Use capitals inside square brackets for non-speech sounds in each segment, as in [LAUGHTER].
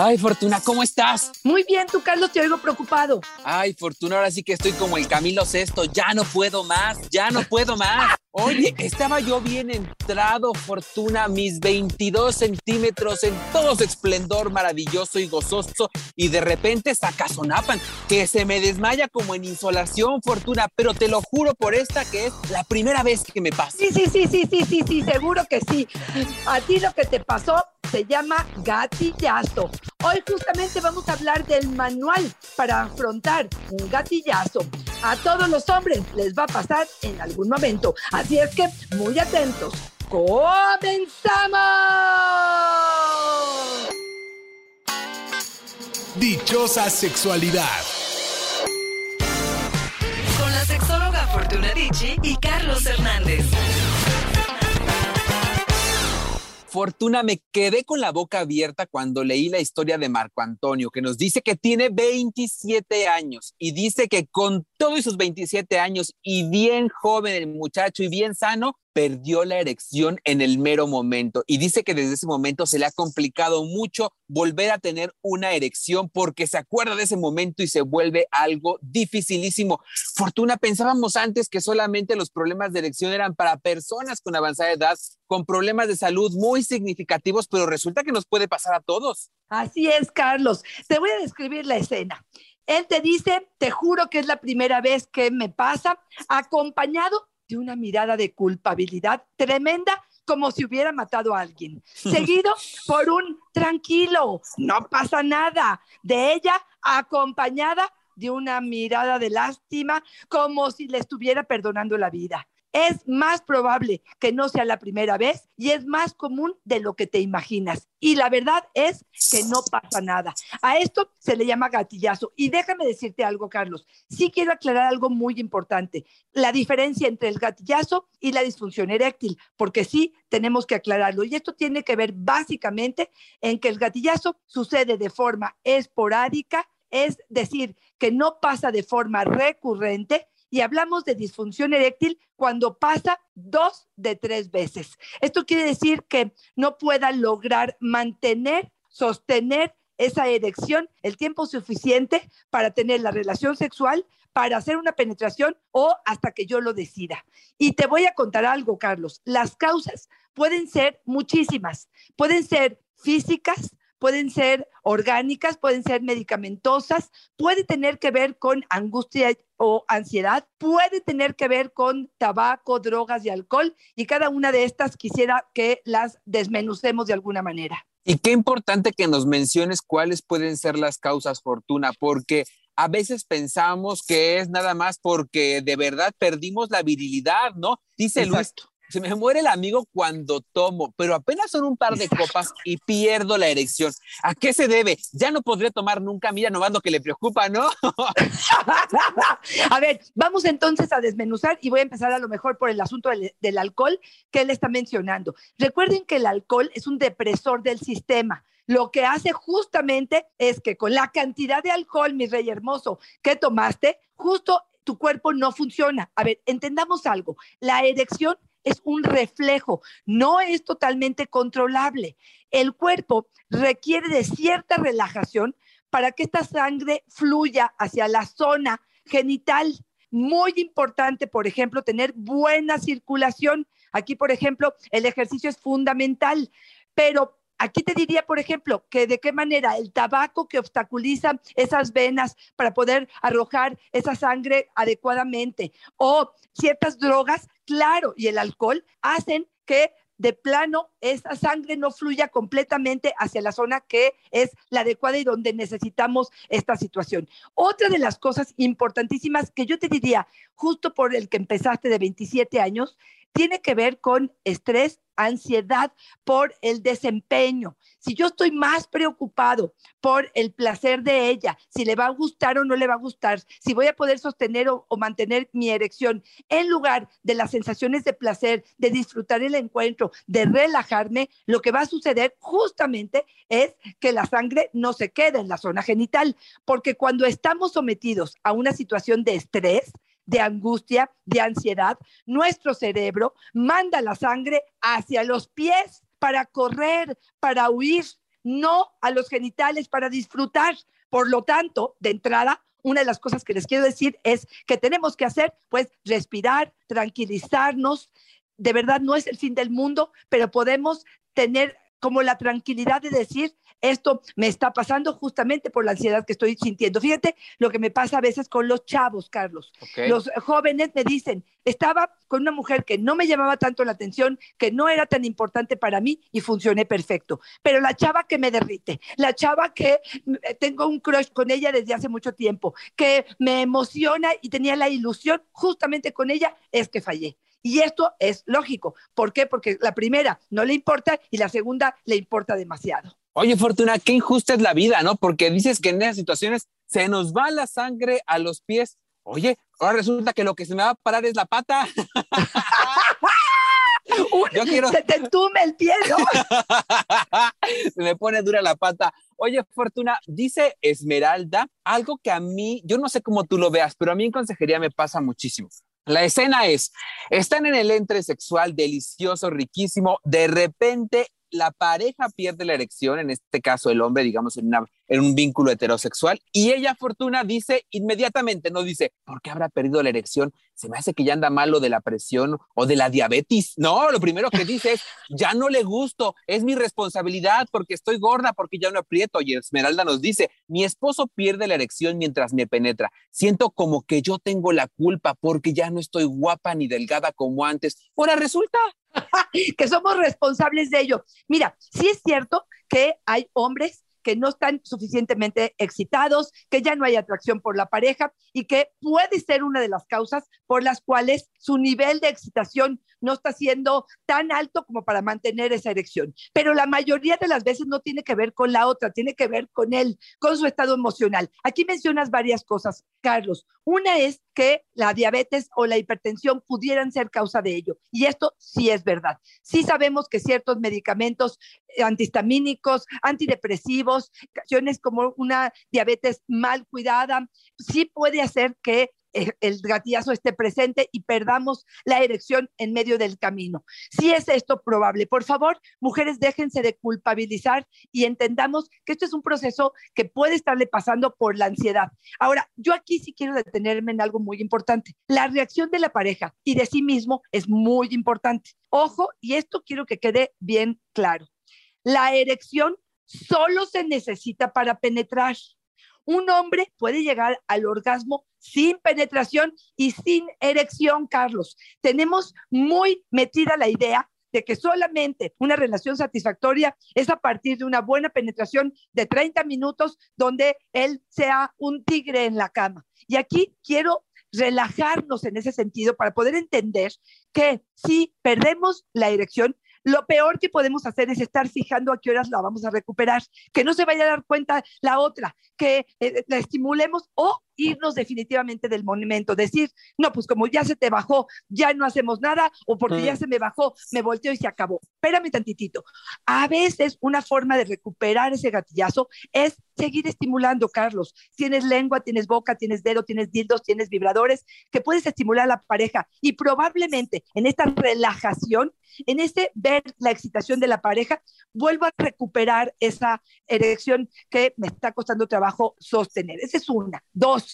Ay, Fortuna, ¿cómo estás? Muy bien, tú, Carlos, te oigo preocupado. Ay, Fortuna, ahora sí que estoy como el Camilo Sesto. Ya no puedo más, ya no puedo más. Oye, estaba yo bien entrado, Fortuna, mis 22 centímetros en todo su esplendor maravilloso y gozoso, y de repente sacazonapan, que se me desmaya como en insolación, Fortuna, pero te lo juro por esta que es la primera vez que me pasa. Sí, sí, sí, sí, sí, sí, sí, seguro que sí. A ti lo que te pasó se llama gatillazo. Hoy justamente vamos a hablar del manual para afrontar un gatillazo. A todos los hombres les va a pasar en algún momento. Así es que muy atentos. ¡Comenzamos! Dichosa sexualidad. Con la sexóloga Fortuna Dicci y Carlos Hernández. Fortuna, me quedé con la boca abierta cuando leí la historia de Marco Antonio, que nos dice que tiene 27 años y dice que con todos sus 27 años y bien joven el muchacho y bien sano, perdió la erección en el mero momento y dice que desde ese momento se le ha complicado mucho volver a tener una erección porque se acuerda de ese momento y se vuelve algo dificilísimo. Fortuna, pensábamos antes que solamente los problemas de erección eran para personas con avanzada edad, con problemas de salud muy significativos, pero resulta que nos puede pasar a todos. Así es, Carlos. Te voy a describir la escena. Él te dice, te juro que es la primera vez que me pasa, acompañado de una mirada de culpabilidad tremenda, como si hubiera matado a alguien, [LAUGHS] seguido por un tranquilo, no pasa nada, de ella acompañada de una mirada de lástima, como si le estuviera perdonando la vida es más probable que no sea la primera vez y es más común de lo que te imaginas. Y la verdad es que no pasa nada. A esto se le llama gatillazo. Y déjame decirte algo, Carlos. Sí quiero aclarar algo muy importante. La diferencia entre el gatillazo y la disfunción eréctil, porque sí tenemos que aclararlo. Y esto tiene que ver básicamente en que el gatillazo sucede de forma esporádica, es decir, que no pasa de forma recurrente y hablamos de disfunción eréctil cuando pasa dos de tres veces. Esto quiere decir que no pueda lograr mantener, sostener esa erección el tiempo suficiente para tener la relación sexual, para hacer una penetración o hasta que yo lo decida. Y te voy a contar algo, Carlos. Las causas pueden ser muchísimas. Pueden ser físicas, pueden ser orgánicas, pueden ser medicamentosas, puede tener que ver con angustia o ansiedad, puede tener que ver con tabaco, drogas y alcohol, y cada una de estas quisiera que las desmenucemos de alguna manera. Y qué importante que nos menciones cuáles pueden ser las causas, Fortuna, porque a veces pensamos que es nada más porque de verdad perdimos la virilidad, ¿no? Dice Luis, se me muere el amigo cuando tomo, pero apenas son un par de copas y pierdo la erección. ¿A qué se debe? Ya no podré tomar nunca, mira nomás lo que le preocupa, ¿no? [LAUGHS] a ver, vamos entonces a desmenuzar y voy a empezar a lo mejor por el asunto del, del alcohol que él está mencionando. Recuerden que el alcohol es un depresor del sistema lo que hace justamente es que con la cantidad de alcohol, mi rey hermoso, que tomaste, justo tu cuerpo no funciona. A ver, entendamos algo. La erección es un reflejo, no es totalmente controlable. El cuerpo requiere de cierta relajación para que esta sangre fluya hacia la zona genital. Muy importante, por ejemplo, tener buena circulación. Aquí, por ejemplo, el ejercicio es fundamental, pero Aquí te diría, por ejemplo, que de qué manera el tabaco que obstaculiza esas venas para poder arrojar esa sangre adecuadamente o ciertas drogas, claro, y el alcohol hacen que de plano esa sangre no fluya completamente hacia la zona que es la adecuada y donde necesitamos esta situación. Otra de las cosas importantísimas que yo te diría, justo por el que empezaste de 27 años, tiene que ver con estrés, ansiedad por el desempeño. Si yo estoy más preocupado por el placer de ella, si le va a gustar o no le va a gustar, si voy a poder sostener o, mantener mi erección, en lugar de las sensaciones de placer, de disfrutar el encuentro, de relajarme, lo que va a suceder justamente es que la sangre no se queda en la zona genital, porque cuando estamos sometidos a una situación de estrés, de angustia, de ansiedad, nuestro cerebro manda la sangre hacia los pies para correr, para huir. no a los genitales para disfrutar. Por lo tanto, de entrada, una de las cosas que les quiero decir es que tenemos que hacer, pues, respirar, tranquilizarnos. De verdad, no es el fin del mundo, pero podemos tener como la tranquilidad de decir, esto me está pasando justamente por la ansiedad que estoy sintiendo. Fíjate lo que me pasa a veces con los chavos, Carlos. Los jóvenes me dicen, estaba con una mujer que no me llamaba tanto la atención, que no era tan importante para mí y funcioné perfecto. Pero la chava que me derrite, la chava que eh, tengo un crush con ella desde hace mucho tiempo, que me emociona y tenía la ilusión justamente con ella, es que fallé. Y esto es lógico. ¿Por qué? Porque la primera no le importa y la segunda le importa demasiado. Oye, Fortuna, qué injusta es la vida, ¿no? Porque dices que en esas situaciones se nos va la sangre a los pies. Oye, ahora resulta que lo que se me va a parar es la pata. [LAUGHS] Yo quiero... Se te tume el pie, ¿no? [LAUGHS] se me pone dura la pata. Oye, Fortuna, dice Esmeralda algo que a mí, yo no sé cómo tú lo veas, pero a mí en consejería me pasa muchísimo. La escena es, están en el entre sexual delicioso, riquísimo, de repente la pareja pierde la erección, en este caso el hombre, digamos, en, en, un vínculo heterosexual, y ella, Fortuna, dice inmediatamente, no dice, ¿por qué habrá perdido la erección? Se me hace que ya anda malo de la presión o de la diabetes. No, lo primero que dice es, ya no le gusto, es mi responsabilidad porque estoy gorda, porque ya no aprieto. Y Esmeralda nos dice, mi esposo pierde la erección mientras me penetra. Siento como que yo tengo la culpa porque ya no estoy guapa ni delgada como antes. Ahora resulta [LAUGHS] que somos responsables de ello. Mira, sí es cierto que hay hombres que no están suficientemente excitados, que ya no hay atracción por la pareja y que puede ser una de las causas por las cuales su nivel de excitación no está siendo tan alto como para mantener esa erección. Pero la mayoría de las veces no tiene que ver con la otra, tiene que ver con él, con su estado emocional. Aquí mencionas varias cosas, Carlos. Una es que la diabetes o la hipertensión pudieran ser causa de ello. Y esto sí es verdad. Sí sabemos que ciertos medicamentos antihistamínicos, antidepresivos, como una diabetes mal cuidada, sí puede hacer que eh, el gatillazo esté presente y perdamos la erección en medio del camino. Si es esto probable, por favor, mujeres, déjense de culpabilizar y entendamos que esto es un proceso que puede estarle pasando por la ansiedad. Ahora, yo aquí sí quiero detenerme en algo muy importante. La reacción de la pareja y de sí mismo es muy importante. Ojo, y esto quiero que quede bien claro. La erección solo se necesita para penetrar. Un hombre puede llegar al orgasmo sin penetración y sin erección, Carlos. Tenemos muy metida la idea de que solamente una relación satisfactoria es a partir de una buena penetración de 30 minutos donde él sea un tigre en la cama. Y aquí quiero relajarnos en ese sentido para poder entender que si perdemos la erección, lo peor que podemos hacer es estar fijando a qué horas la vamos a recuperar, que no se vaya a dar cuenta la otra, que eh, la estimulemos o irnos definitivamente del monumento, decir, no, pues como ya se te bajó, ya no hacemos nada, o porque ya mm. se me bajó, me volteó y se acabó. Espérame tantitito. A veces una forma de recuperar ese gatillazo es seguir estimulando, Carlos. Tienes lengua, tienes boca, tienes dedo, tienes dildos, tienes vibradores, que puedes estimular a la pareja y probablemente en esta relajación, en este ver la excitación de la pareja, vuelva a recuperar esa erección que me está costando trabajo sostener. Esa es una. Dos,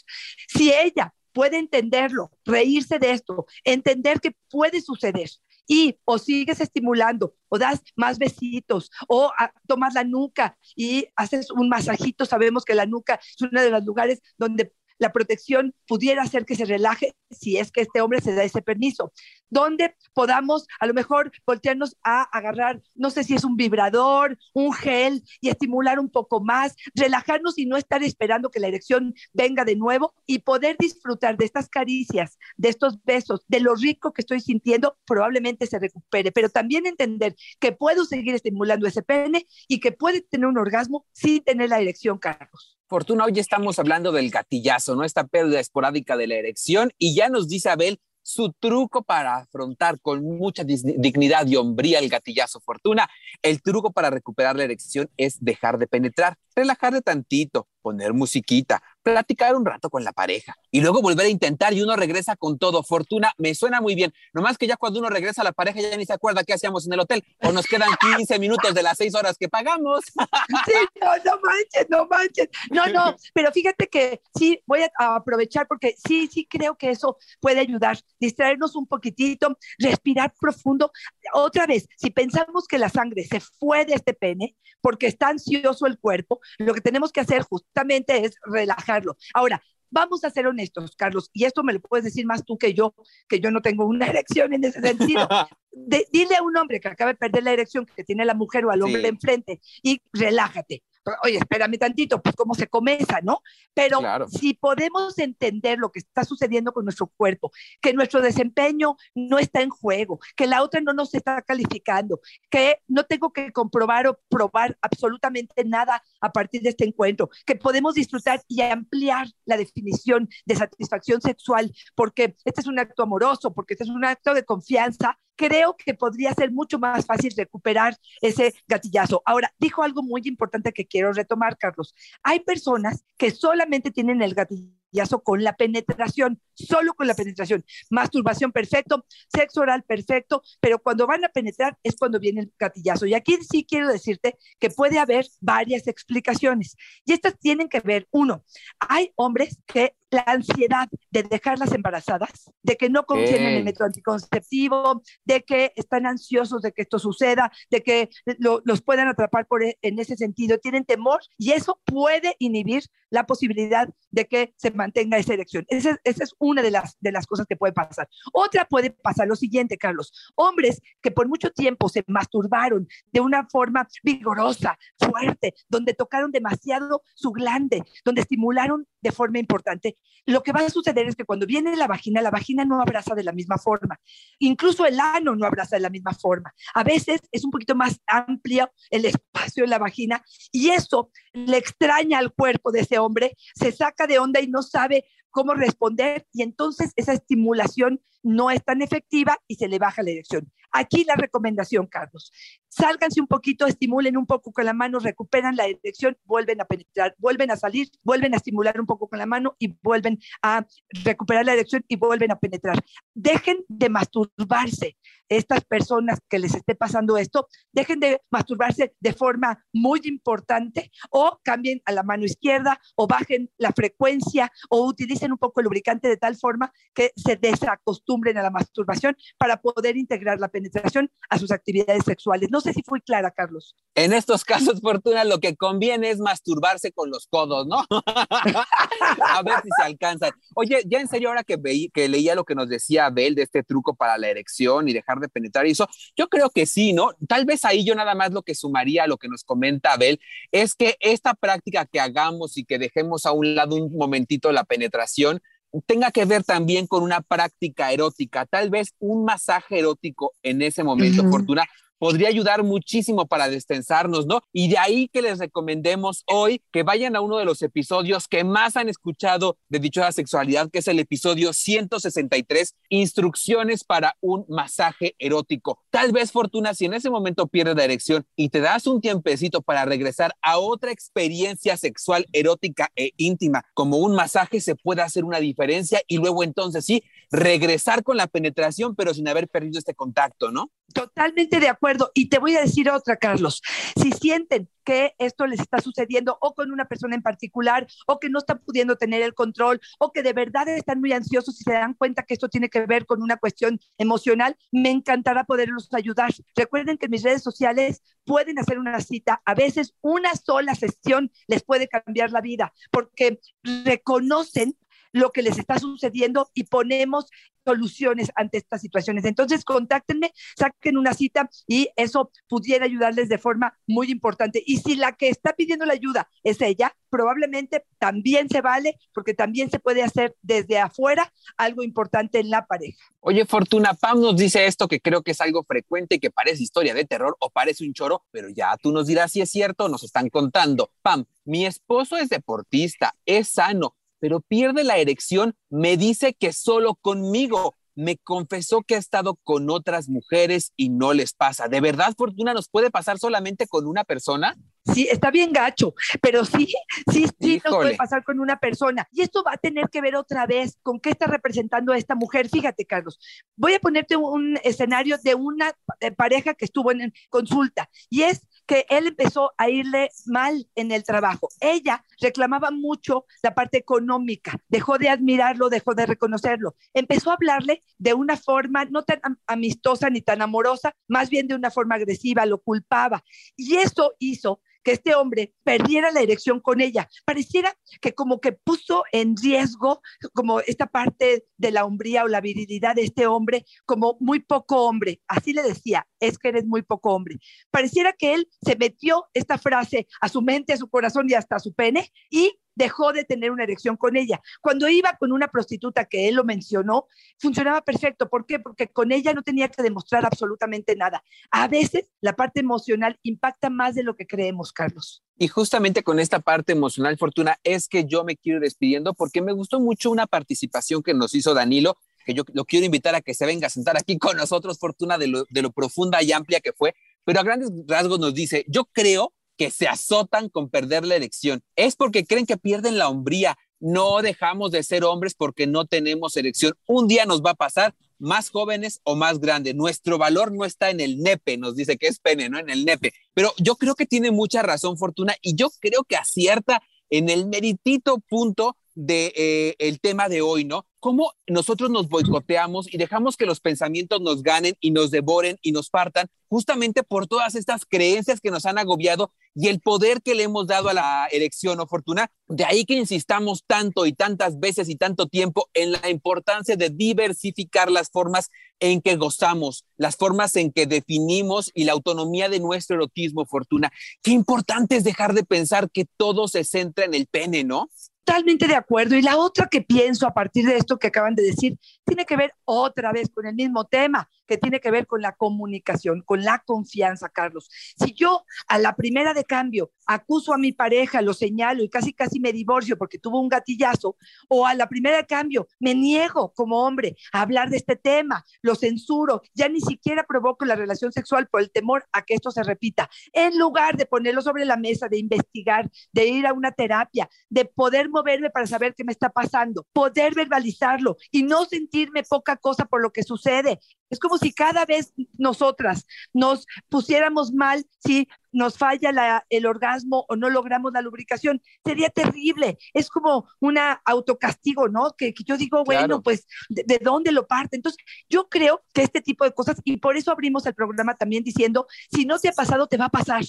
si ella puede entenderlo, reírse de esto, entender que puede suceder y o sigues estimulando o das más besitos o tomas la nuca y haces un masajito, sabemos que la nuca es uno de los lugares donde la protección pudiera hacer que se relaje si es que este hombre se da ese permiso, donde podamos a lo mejor voltearnos a agarrar, no sé si es un vibrador, un gel y estimular un poco más, relajarnos y no estar esperando que la erección venga de nuevo y poder disfrutar de estas caricias, de estos besos, de lo rico que estoy sintiendo, probablemente se recupere, pero también entender que puedo seguir estimulando ese pene y que puede tener un orgasmo sin tener la erección, Carlos. Fortuna, hoy estamos hablando del gatillazo, ¿no? Esta pérdida esporádica de la erección y ya nos dice Abel su truco para afrontar con mucha dignidad y hombría el gatillazo fortuna. El truco para recuperar la erección es dejar de penetrar, relajar de tantito, poner musiquita, platicar un rato con la pareja y luego volver a intentar y uno regresa con todo. Fortuna, me suena muy bien. Nomás que ya cuando uno regresa a la pareja ya ni se acuerda qué hacíamos en el hotel o nos quedan [LAUGHS] 15 minutos de las 6 horas que pagamos. Sí, no, no manches, no manches. No, no, pero fíjate que sí, voy a aprovechar porque sí, sí creo que eso puede ayudar, distraernos un poquitito, respirar profundo. Otra vez, si pensamos que la sangre se fue de este pene porque está ansioso el cuerpo, lo que tenemos que hacer justamente es relajarlo. Ahora, vamos a ser honestos, Carlos, y esto me lo puedes decir más tú que yo, que yo no tengo una [LAUGHS] erección en ese sentido. [LAUGHS] dile a un hombre que acaba de perder la erección que tiene la mujer o al hombre enfrente y relájate oye, espérame tantito, pues cómo se comienza, ¿no? Pero si podemos entender lo que está sucediendo con nuestro cuerpo, que nuestro desempeño no está en juego, que la otra no nos está calificando, que no tengo que comprobar o probar absolutamente nada a partir de este encuentro, que podemos disfrutar y ampliar la definición de satisfacción sexual, porque este es un acto amoroso, porque este es un acto de confianza, creo que podría ser mucho más fácil recuperar ese gatillazo. Ahora, dijo algo muy importante que quiero retomar, Carlos. Hay personas que solamente tienen el gatillazo con la penetración, solo con la penetración. Masturbación perfecto, sexo oral perfecto, pero cuando van a penetrar es cuando viene el gatillazo. Y aquí sí quiero decirte que puede haber varias explicaciones. Y estas tienen que ver, uno, hay hombres que la ansiedad de dejarlas embarazadas, de que no confíen en el método anticonceptivo, de que están ansiosos de que esto suceda, de que los puedan atrapar por, e, en ese sentido, tienen temor y eso puede inhibir la posibilidad de que se mantenga esa erección. Esa, esa es una de las, de las cosas que puede pasar. Otra puede pasar lo siguiente, Carlos. Hombres que por mucho tiempo se masturbaron de una forma vigorosa, fuerte, donde tocaron demasiado su glande, donde estimularon de forma importante, lo que va a suceder es que cuando viene la vagina, la vagina no abraza de la misma forma. Incluso el ano no abraza de la misma forma. A veces es un poquito más amplio el espacio en la vagina y eso le extraña al cuerpo de ese hombre, se saca de onda y no sabe cómo responder y entonces esa estimulación no es tan efectiva y se le baja la erección. Aquí la recomendación, Carlos. Sálganse un poquito, estimulen un poco con la mano, recuperan la erección, vuelven a penetrar, vuelven a salir, vuelven a estimular un poco con la mano y vuelven a recuperar la erección y vuelven a penetrar. Dejen de masturbarse. Estas personas que les esté pasando esto, dejen de masturbarse de forma muy importante o cambien a la mano izquierda o bajen la frecuencia o utilicen un poco el lubricante de tal forma que se desacostumbren a la masturbación para poder integrar la penetración a sus actividades sexuales. No sé si fui clara, Carlos. En estos casos, [LAUGHS] Fortuna, lo que conviene es masturbarse con los codos, ¿no? [LAUGHS] a ver si se alcanzan. Oye, ya en serio, ahora que, veí, que leía lo que nos decía Abel de este truco para la erección y dejar de penetrar y eso, yo creo que sí, ¿no? Tal vez ahí yo nada más lo que sumaría a lo que nos comenta Abel es que esta práctica que hagamos y que dejemos a un lado un momentito la penetración, tenga que ver también con una práctica erótica, tal vez un masaje erótico en ese momento, Fortuna, podría ayudar muchísimo para destensarnos, ¿no? Y de ahí que les recomendemos hoy que vayan a uno de los episodios que más han escuchado de Dichosa Sexualidad, que es el episodio 163, Instrucciones para un masaje erótico. Tal vez, Fortuna, si en ese momento pierdes la erección y te das un tiempecito para regresar a otra experiencia sexual erótica e íntima, como un masaje, se puede hacer una diferencia y luego entonces sí, regresar con la penetración, pero sin haber perdido este contacto, ¿no? Totalmente de acuerdo. Y te voy a decir otra, Carlos. Si sienten que esto les está sucediendo o con una persona en particular o que no están pudiendo tener el control o que de verdad están muy ansiosos y se dan cuenta que esto tiene que ver con una cuestión emocional, me encantará poderlos ayudar. Recuerden que mis redes sociales pueden hacer una cita. A veces una sola sesión les puede cambiar la vida porque reconocen lo que les está sucediendo y ponemos soluciones ante estas situaciones. Entonces, contáctenme, saquen una cita y eso pudiera ayudarles de forma muy importante. Y si la que está pidiendo la ayuda es ella, probablemente también se vale, porque también se puede hacer desde afuera algo importante en la pareja. Oye, Fortuna, Pam nos dice esto que creo que es algo frecuente, que parece historia de terror o parece un choro, pero ya tú nos dirás si es cierto, nos están contando. Pam, mi esposo es deportista, es sano, pero pierde la erección, me dice que solo conmigo. Me confesó que ha estado con otras mujeres y no les pasa. ¿De verdad, Fortuna, nos puede pasar solamente con una persona? Sí, está bien gacho, pero sí, sí, sí nos puede pasar con una persona. Y esto va a tener que ver otra vez con qué está representando a esta mujer. Fíjate, Carlos, voy a ponerte un escenario de una eh, pareja que estuvo en consulta y es que él empezó a irle mal en el trabajo. Ella reclamaba mucho la parte económica, dejó de admirarlo, dejó de reconocerlo. Empezó a hablarle de una forma no tan amistosa ni tan amorosa, más bien de una forma agresiva, lo culpaba. Y eso hizo que este hombre perdiera la erección con ella. Pareciera que como que puso en riesgo como esta parte de la hombría o la virilidad de este hombre como muy poco hombre. Así le decía, es que eres muy poco hombre. Pareciera que él se metió esta frase a su mente, a su corazón y hasta a su pene y dejó de tener una erección con ella. Cuando iba con una prostituta que él lo mencionó, funcionaba perfecto. ¿Por qué? Porque con ella no tenía que demostrar absolutamente nada. A veces la parte emocional impacta más de lo que creemos, Carlos. Y justamente con esta parte emocional, Fortuna, es que yo me quiero despidiendo porque me gustó mucho una participación que nos hizo Danilo, que yo lo quiero invitar a que se venga a sentar aquí con nosotros, Fortuna, de lo, de lo profunda y amplia que fue, pero a grandes rasgos nos dice, yo creo que se azotan con perder la elección. Es porque creen que pierden la hombría. No dejamos de ser hombres porque no tenemos elección. Un día nos va a pasar más jóvenes o más grandes. Nuestro valor no está en el nepe, nos dice que es pene, no en el nepe. Pero yo creo que tiene mucha razón, Fortuna, y yo creo que acierta en el meritito punto de eh, el tema de hoy, ¿no? Cómo nosotros nos boicoteamos y dejamos que los pensamientos nos ganen y nos devoren y nos partan justamente por todas estas creencias que nos han agobiado y el poder que le hemos dado a la elección o fortuna. De ahí que insistamos tanto y tantas veces y tanto tiempo en la importancia de diversificar las formas en que gozamos, las formas en que definimos y la autonomía de nuestro erotismo, fortuna. Qué importante es dejar de pensar que todo se centra en el pene, ¿no? Totalmente de acuerdo. Y la otra que pienso a partir de esto que acaban de decir, tiene que ver otra vez con el mismo tema, que tiene que ver con la comunicación, con la confianza, Carlos. Si yo a la primera de cambio acuso a mi pareja, lo señalo y casi casi me divorcio porque tuvo un gatillazo, o a la primera cambio me niego como hombre a hablar de este tema, lo censuro, ya ni siquiera provoco la relación sexual por el temor a que esto se repita, en lugar de ponerlo sobre la mesa, de investigar, de ir a una terapia, de poder moverme para saber qué me está pasando, poder verbalizarlo y no sentirme poca cosa por lo que sucede. Es como si cada vez nosotras nos pusiéramos mal si nos falla el orgasmo o no logramos la lubricación. Sería terrible. Es como un autocastigo, ¿no? Que, yo digo, bueno, pues, ¿de, dónde lo parte? Entonces, yo creo que este tipo de cosas, y por eso abrimos el programa también diciendo, si no te ha pasado, te va a pasar.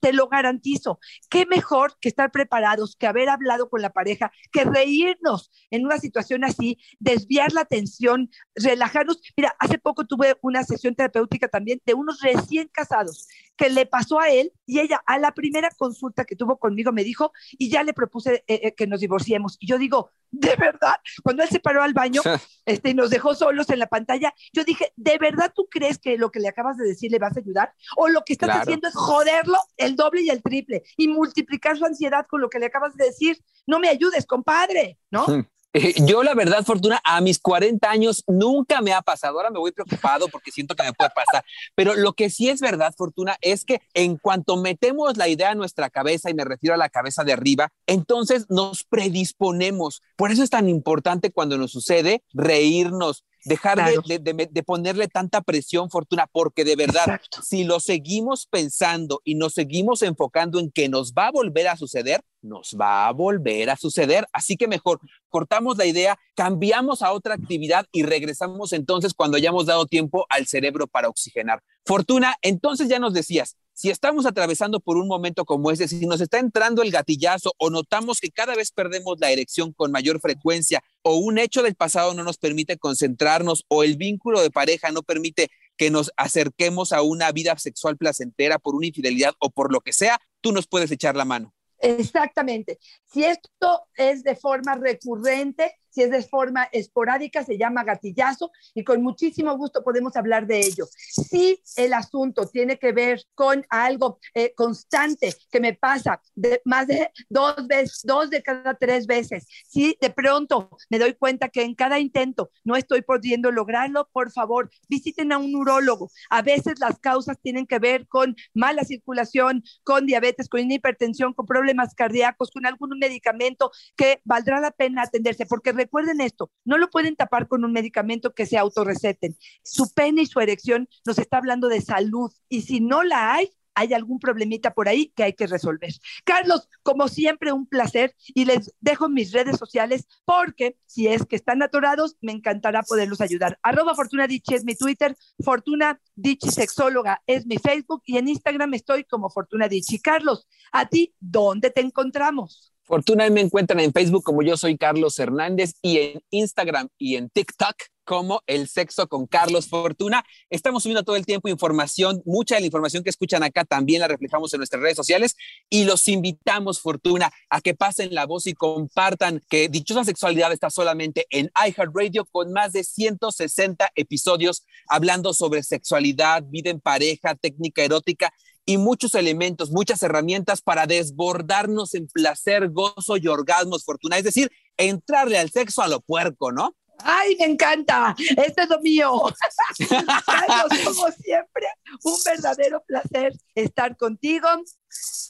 Te lo garantizo. Qué mejor que estar preparados, que haber hablado con la pareja, que reírnos en una situación así, desviar la atención, relajarnos. Mira, hace poco tuve una sesión terapéutica también de unos recién casados que le pasó a él y ella a la primera consulta que tuvo conmigo me dijo y ya le propuse eh, eh, que nos divorciemos. Y yo digo, de verdad, cuando él se paró al baño [LAUGHS] este, y nos dejó solos en la pantalla, yo dije, ¿de verdad tú crees que lo que le acabas de decir le vas a ayudar? ¿O lo que estás haciendo es joderlo el doble y el triple y multiplicar su ansiedad con lo que le acabas de decir? No me ayudes, compadre, ¿no? Eh, yo, la verdad, Fortuna, a mis 40 años nunca me ha pasado. Ahora me voy preocupado porque siento que me puede pasar. Pero lo que sí es verdad, Fortuna, es que en cuanto metemos la idea en nuestra cabeza, y me refiero a la cabeza de arriba, entonces nos predisponemos. Por eso es tan importante cuando nos sucede reírnos, dejar de, ponerle tanta presión, Fortuna, porque de verdad, si lo seguimos pensando y nos seguimos enfocando en que nos va a volver a suceder, nos va a volver a suceder. Así que mejor cortamos la idea, cambiamos a otra actividad y regresamos entonces cuando hayamos dado tiempo al cerebro para oxigenar. Fortuna, entonces ya nos decías, si estamos atravesando por un momento como ese, si nos está entrando el gatillazo o notamos que cada vez perdemos la erección con mayor frecuencia o un hecho del pasado no nos permite concentrarnos o el vínculo de pareja no permite que nos acerquemos a una vida sexual placentera por una infidelidad o por lo que sea, tú nos puedes echar la mano. Exactamente. Si esto es de forma recurrente, si es de forma esporádica, se llama gatillazo y con muchísimo gusto podemos hablar de ello. Si el asunto tiene que ver con algo eh, constante que me pasa de más de dos veces, dos de cada tres veces, si de pronto me doy cuenta que en cada intento no estoy pudiendo lograrlo, por favor, visiten a un urólogo. A veces las causas tienen que ver con mala circulación, con diabetes, con hipertensión, con problemas cardíacos, con algún medicamento que valdrá la pena atenderse, porque recuerden esto, no lo pueden tapar con un medicamento que se autorreceten. Su pene y su erección nos está hablando de salud y si no la hay, hay algún problemita por ahí que hay que resolver. Carlos, como siempre, un placer y les dejo mis redes sociales porque si es que están atorados, me encantará poderlos ayudar. Arroba Fortuna Dichi es mi Twitter, Fortuna Dichi Sexóloga es mi Facebook y en Instagram estoy como Fortuna Dichi. Carlos, a ti, ¿dónde te encontramos? Fortuna me encuentran en Facebook como yo soy Carlos Hernández y en Instagram y en TikTok como El Sexo con Carlos Fortuna. Estamos subiendo todo el tiempo información, mucha de la información que escuchan acá también la reflejamos en nuestras redes sociales y los invitamos, Fortuna, a que pasen la voz y compartan que Dichosa Sexualidad está solamente en iHeartRadio con más de 160 episodios hablando sobre sexualidad, vida en pareja, técnica erótica y muchos elementos, muchas herramientas para desbordarnos en placer, gozo y orgasmos, Fortuna. Es decir, entrarle al sexo a lo puerco, ¿no? ¡Ay, me encanta! Este es lo mío. [LAUGHS] Carlos, como siempre, un verdadero placer estar contigo.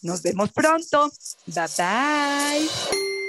Nos vemos pronto. Bye bye.